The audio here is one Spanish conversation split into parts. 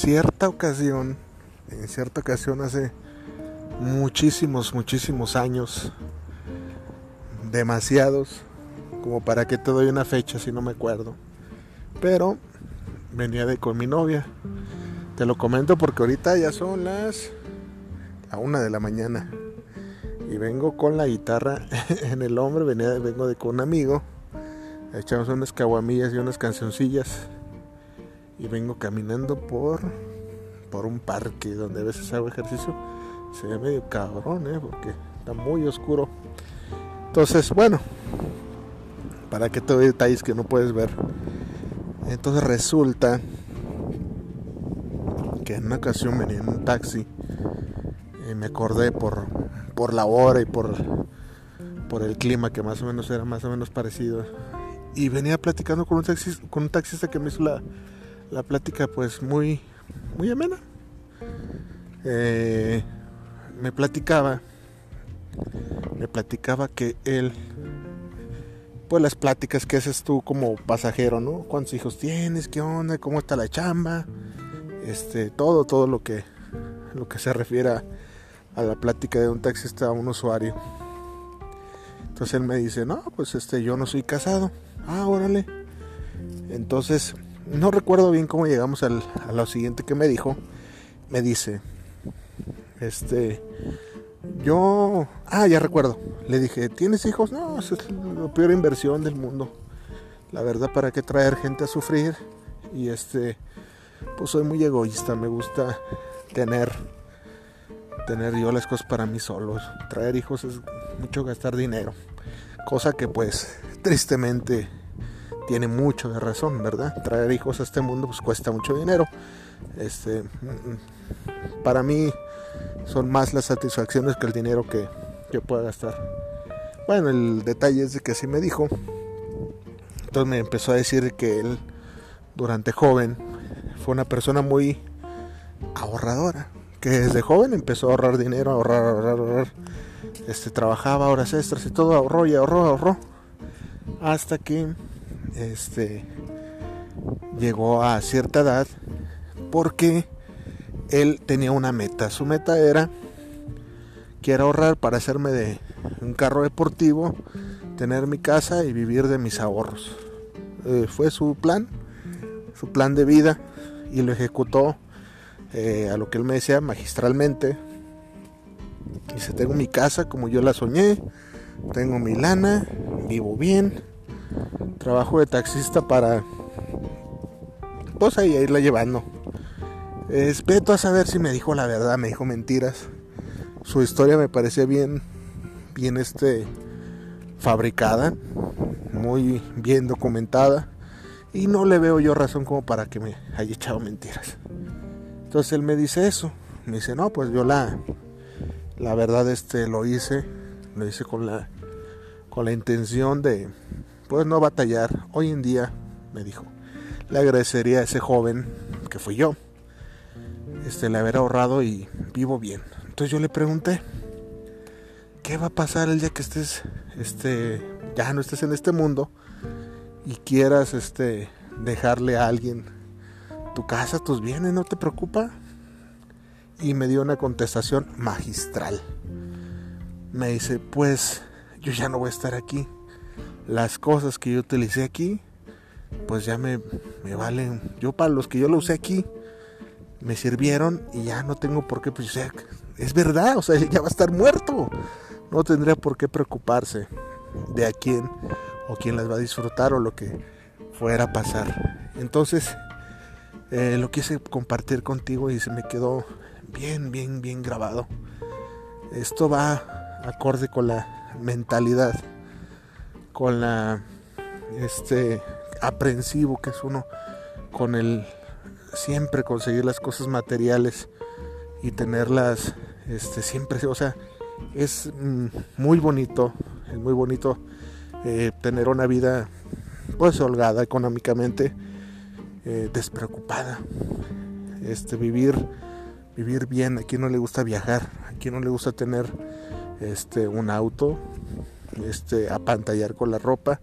Cierta ocasión, en cierta ocasión hace muchísimos, muchísimos años, demasiados, como para que te doy una fecha si no me acuerdo, pero venía de con mi novia. Te lo comento porque ahorita ya son las a una de la mañana y vengo con la guitarra en el hombro, venía, vengo de con un amigo, echamos unas caguamillas y unas cancioncillas y vengo caminando por, por un parque donde a veces hago ejercicio. Se ve medio cabrón, ¿eh? porque está muy oscuro. Entonces, bueno, para que te doy detalles que no puedes ver. Entonces resulta que en una ocasión venía en un taxi y me acordé por, por la hora y por, por el clima que más o menos era más o menos parecido. Y venía platicando con un, taxista, con un taxista que me hizo la, la plática pues muy, muy amena. Eh, me platicaba, me platicaba que él, pues las pláticas que haces tú como pasajero, ¿no? ¿Cuántos hijos tienes? ¿Qué onda? ¿Cómo está la chamba? Este, todo, todo lo que, lo que se refiere a, a la plática de un taxista a un usuario. Entonces él me dice, no, pues este, yo no soy casado. Ah, órale. Entonces, no recuerdo bien cómo llegamos al, a lo siguiente que me dijo. Me dice, este, yo, ah, ya recuerdo. Le dije, ¿tienes hijos? No, es la peor inversión del mundo. La verdad, ¿para qué traer gente a sufrir? Y este, pues soy muy egoísta. Me gusta tener, tener yo las cosas para mí solos. Traer hijos es mucho gastar dinero. Cosa que pues, tristemente, tiene mucho de razón, ¿verdad? Traer hijos a este mundo pues cuesta mucho dinero. Este, mm, para mí son más las satisfacciones que el dinero que, que pueda gastar. Bueno, el detalle es de que así me dijo. Entonces me empezó a decir que él, durante joven, fue una persona muy ahorradora. Que desde joven empezó a ahorrar dinero, ahorrar, ahorrar, ahorrar. Este, trabajaba horas extras y todo, ahorró y ahorró, ahorró. Hasta que este, llegó a cierta edad porque él tenía una meta. Su meta era quiero ahorrar para hacerme de un carro deportivo, tener mi casa y vivir de mis ahorros. Eh, fue su plan, su plan de vida y lo ejecutó eh, a lo que él me decía magistralmente. Dice, tengo mi casa como yo la soñé, tengo mi lana, vivo bien, trabajo de taxista para pues ahí irla llevando. Espeto a saber si me dijo la verdad, me dijo mentiras. Su historia me parecía bien, bien este, fabricada, muy bien documentada. Y no le veo yo razón como para que me haya echado mentiras. Entonces él me dice eso. Me dice, no, pues yo la, la verdad este lo hice. Lo hice con la, con la intención de, pues no batallar. Hoy en día, me dijo, le agradecería a ese joven que fui yo, este, le haber ahorrado y vivo bien. Entonces yo le pregunté, ¿qué va a pasar el día que estés, este, ya no estés en este mundo y quieras, este, dejarle a alguien tu casa, tus bienes, no te preocupa? Y me dio una contestación magistral. Me dice, pues yo ya no voy a estar aquí las cosas que yo utilicé aquí pues ya me, me valen. Yo para los que yo lo usé aquí, me sirvieron y ya no tengo por qué, pues, es verdad, o sea, ya va a estar muerto. No tendría por qué preocuparse de a quién o quién las va a disfrutar o lo que fuera a pasar. Entonces, eh, lo quise compartir contigo y se me quedó bien, bien, bien grabado. Esto va acorde con la mentalidad, con la este aprensivo que es uno con el siempre conseguir las cosas materiales y tenerlas este siempre o sea es muy bonito es muy bonito eh, tener una vida pues holgada económicamente eh, despreocupada. Este vivir vivir bien. A quien no le gusta viajar a quien no le gusta tener este un auto este apantallar con la ropa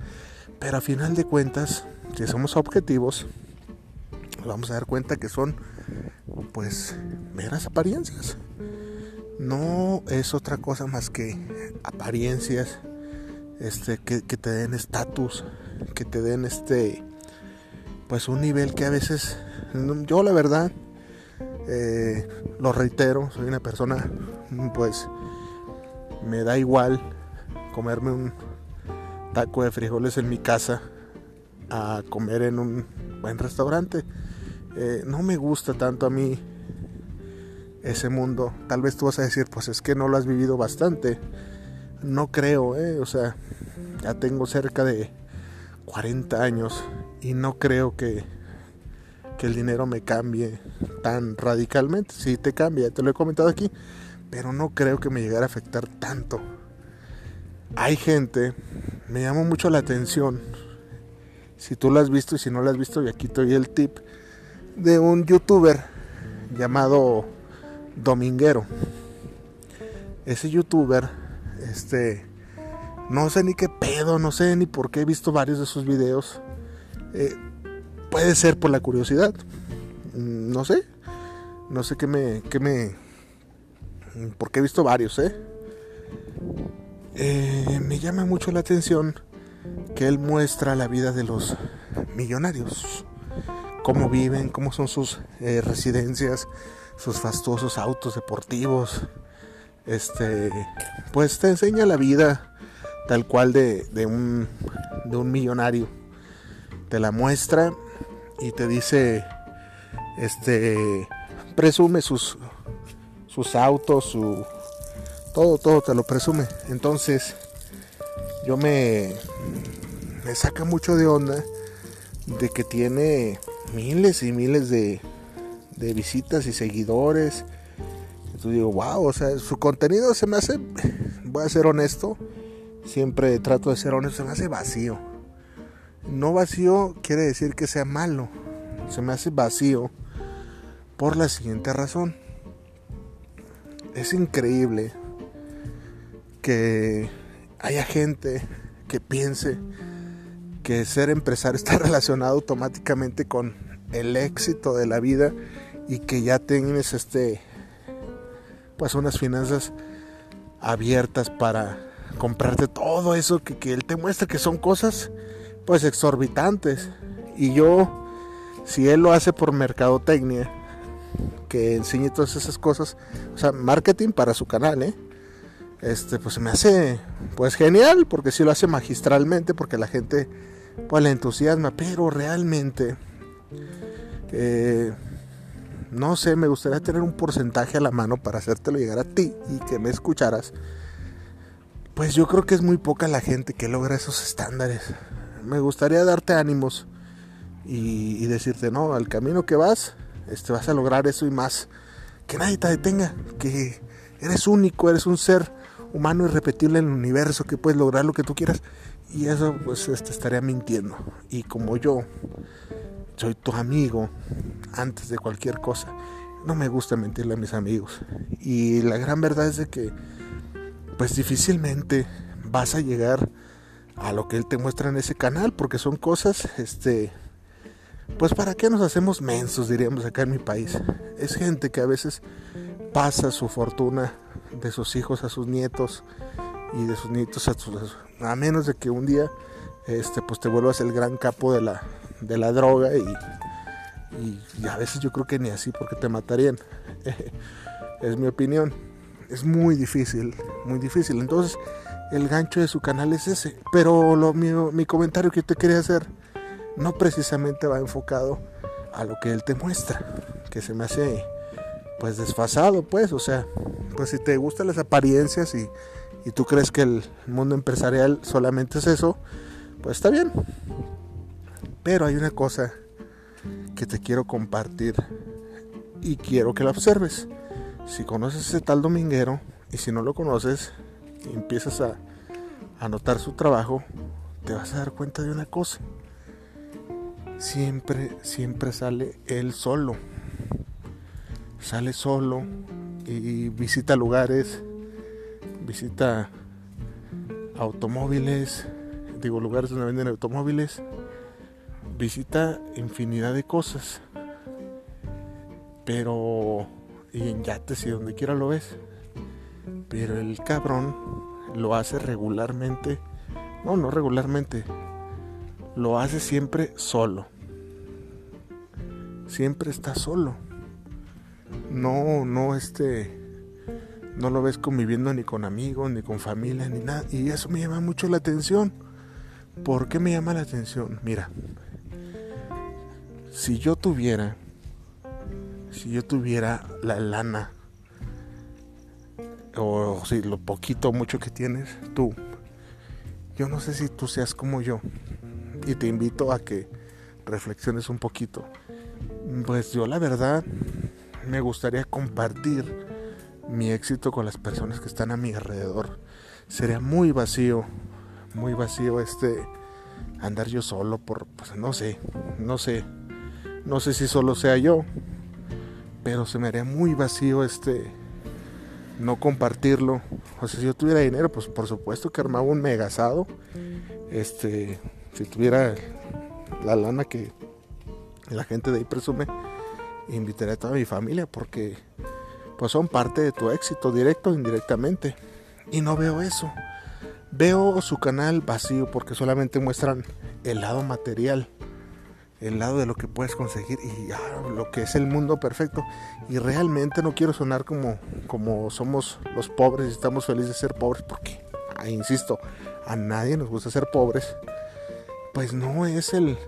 pero a final de cuentas si somos objetivos vamos a dar cuenta que son pues meras apariencias. No es otra cosa más que apariencias este, que, te den estatus, que te den este pues un nivel que a veces yo la verdad eh, lo reitero, soy una persona pues me da igual comerme un taco de frijoles en mi casa a comer en un buen restaurante. Eh, no me gusta tanto a mí ese mundo. Tal vez tú vas a decir, pues es que no lo has vivido bastante. No creo, eh, o sea, ya tengo cerca de 40 años y no creo que, que el dinero me cambie tan radicalmente. Sí te cambia, te lo he comentado aquí, pero no creo que me llegara a afectar tanto. Hay gente, me llamó mucho la atención. Si tú lo has visto y si no lo has visto, y aquí te doy el tip de un youtuber llamado Dominguero. Ese youtuber, este, no sé ni qué pedo, no sé ni por qué he visto varios de sus videos. Eh, puede ser por la curiosidad, mm, no sé, no sé qué me, qué me, porque he visto varios, ¿eh? ¿Eh? Me llama mucho la atención que él muestra la vida de los millonarios cómo viven, cómo son sus eh, residencias, sus fastuosos autos deportivos. Este, pues te enseña la vida tal cual de, un, de un millonario. Te la muestra y te dice, este, presume sus, sus autos, su, todo, todo te lo presume. Entonces, yo me, me saca mucho de onda de que tiene miles y miles de, de visitas y seguidores. Entonces digo, wow, o sea, su contenido se me hace, voy a ser honesto, siempre trato de ser honesto, se me hace vacío. No vacío quiere decir que sea malo, se me hace vacío por la siguiente razón. Es increíble que haya gente que piense que ser empresario está relacionado automáticamente con el éxito de la vida y que ya tienes este pues unas finanzas abiertas para comprarte todo eso que, que él te muestra que son cosas pues exorbitantes. Y yo si él lo hace por mercadotecnia que enseñe todas esas cosas o sea marketing para su canal eh este pues se me hace pues genial porque si lo hace magistralmente porque la gente pues le entusiasma, pero realmente, eh, no sé, me gustaría tener un porcentaje a la mano para hacértelo llegar a ti y que me escucharas. Pues yo creo que es muy poca la gente que logra esos estándares. Me gustaría darte ánimos y, decirte, no, al camino que vas, este, vas a lograr eso y más. Que nadie te detenga, que eres único, eres un ser humano irrepetible en el universo, que puedes lograr lo que tú quieras y eso pues este, estaría mintiendo. Y como yo soy tu amigo antes de cualquier cosa, no me gusta mentirle a mis amigos. Y la gran verdad es de que pues difícilmente vas a llegar a lo que él te muestra en ese canal porque son cosas este pues para qué nos hacemos mensos diríamos acá en mi país es gente que a veces pasa su fortuna de sus hijos a sus nietos y de sus nietos a sus a menos de que un día este pues te vuelvas el gran capo de la de la droga y, y, a veces yo creo que ni así porque te matarían. es mi opinión. Es muy difícil, muy difícil. Entonces el gancho de su canal es ese. Pero lo mío, mi comentario que te quería hacer no precisamente va enfocado a lo que él te muestra, que se me hace pues desfasado, pues, o sea, pues si te gustan las apariencias y, y tú crees que el mundo empresarial solamente es eso, pues está bien. Pero hay una cosa que te quiero compartir y quiero que la observes. Si conoces ese tal dominguero y si no lo conoces y empiezas a, a notar su trabajo, te vas a dar cuenta de una cosa. Siempre, siempre sale él solo sale solo y visita lugares, visita automóviles, digo lugares donde venden automóviles, visita infinidad de cosas, pero y en yates y donde quiera lo ves, pero el cabrón lo hace regularmente, no, no regularmente, lo hace siempre solo, siempre está solo no, no, este, no lo ves conviviendo ni con amigos, ni con familia, ni nada. Y eso me llama mucho la atención. ¿Por qué me llama la atención? Mira, si yo tuviera, si yo tuviera la lana, o si lo poquito o mucho que tienes, tú, yo no sé si tú seas como yo. Y te invito a que reflexiones un poquito. Pues yo la verdad me gustaría compartir mi éxito con las personas que están a mi alrededor. Sería muy vacío, muy vacío este andar yo solo por, pues no sé, no sé, no sé si solo sea yo, pero se me haría muy vacío este no compartirlo. O sea, si yo tuviera dinero, pues por supuesto que armaba un megasado. Este, si tuviera la lana que la gente de ahí presume, invitaré a toda mi familia porque pues son parte de tu éxito, directo o indirectamente. Y no veo eso. Veo su canal vacío porque solamente muestran el lado material, el lado de lo que puedes conseguir y ah, lo que es el mundo perfecto. Y realmente no quiero sonar como, como somos los pobres y estamos felices de ser pobres porque, ah, insisto, a nadie nos gusta ser pobres. Pues no es el,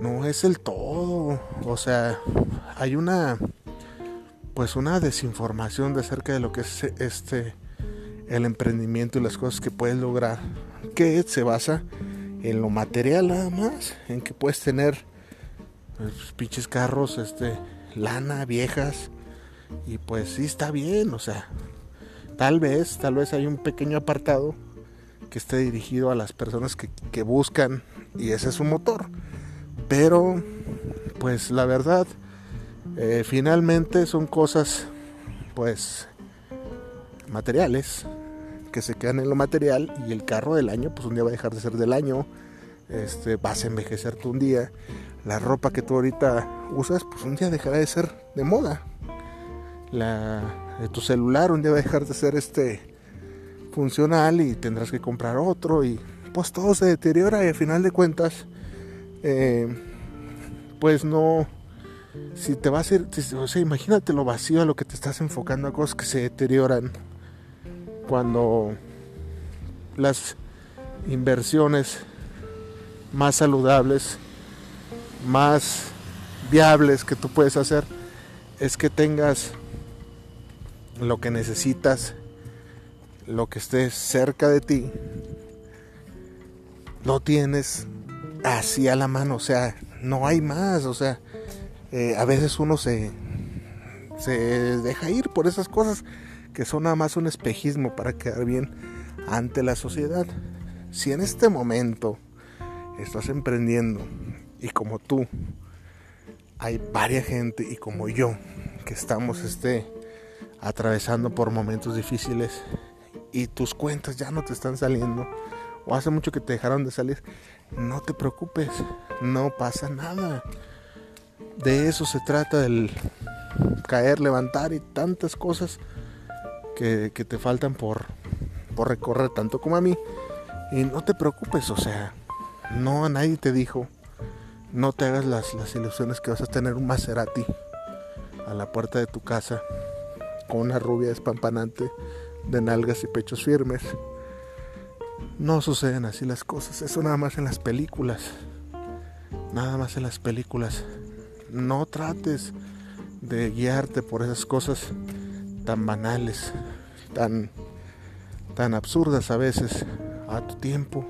no es el todo. O sea, hay una pues una desinformación de acerca de lo que es este el emprendimiento y las cosas que puedes lograr que se basa en lo material nada más en que puedes tener pues, pinches carros este lana viejas y pues sí está bien o sea tal vez tal vez hay un pequeño apartado que esté dirigido a las personas que, que buscan y ese es su motor pero pues la verdad eh, finalmente son cosas pues materiales que se quedan en lo material y el carro del año pues un día va a dejar de ser del año este vas a envejecer tú un día la ropa que tú ahorita usas pues un día dejará de ser de moda. La tu celular un día va a dejar de ser este funcional y tendrás que comprar otro y pues todo se deteriora y al final de cuentas eh, pues no, si te va a hacer, o sea, imagínate lo vacío a lo que te estás enfocando a cosas que se deterioran cuando las inversiones más saludables, más viables que tú puedes hacer es que tengas lo que necesitas, lo que esté cerca de ti, lo tienes así a la mano, o sea, no hay más, o sea, eh, a veces uno se, se deja ir por esas cosas que son nada más un espejismo para quedar bien ante la sociedad. Si en este momento estás emprendiendo y como tú hay varias gente y como yo que estamos este atravesando por momentos difíciles y tus cuentas ya no te están saliendo o hace mucho que te dejaron de salir, no te preocupes, no pasa nada. De eso se trata del caer, levantar y tantas cosas que, te faltan por, por recorrer, tanto como a mí. Y no te preocupes, o sea, no a nadie te dijo, No te hagas las, las ilusiones que vas a tener un Maserati a la puerta de tu casa con una rubia espampanante de nalgas y pechos firmes. No suceden así las cosas, eso nada más en las películas. Nada más en las películas. No trates de guiarte por esas cosas tan banales, tan tan absurdas a veces a tu tiempo.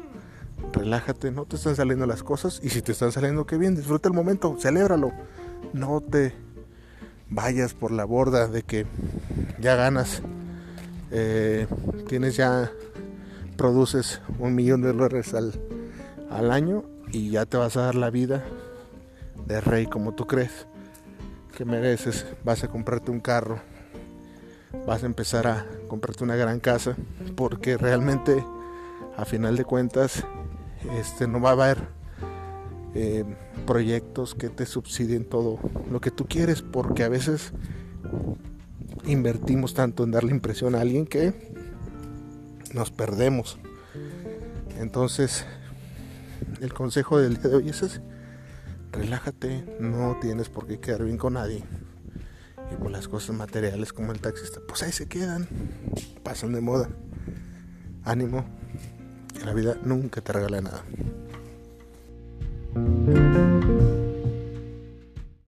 Relájate, no te están saliendo las cosas y si te están saliendo, qué bien, disfruta el momento, celébralo. No te vayas por la borda de que ya ganas, eh, tienes ya, produces un millón de dólares al, al año y ya te vas a dar la vida de rey como tú crees que mereces. Vas a comprarte un carro, vas a empezar a comprarte una gran casa, porque realmente a final de cuentas este, no va a haber eh, proyectos que te subsidien todo lo que tú quieres, porque a veces invertimos tanto en darle impresión a alguien que nos perdemos. Entonces, el consejo del día de hoy es ese. Relájate, no tienes por qué quedar bien con nadie. Y por las cosas materiales como el taxista, pues ahí se quedan, pasan de moda. Ánimo, que la vida nunca te regala nada.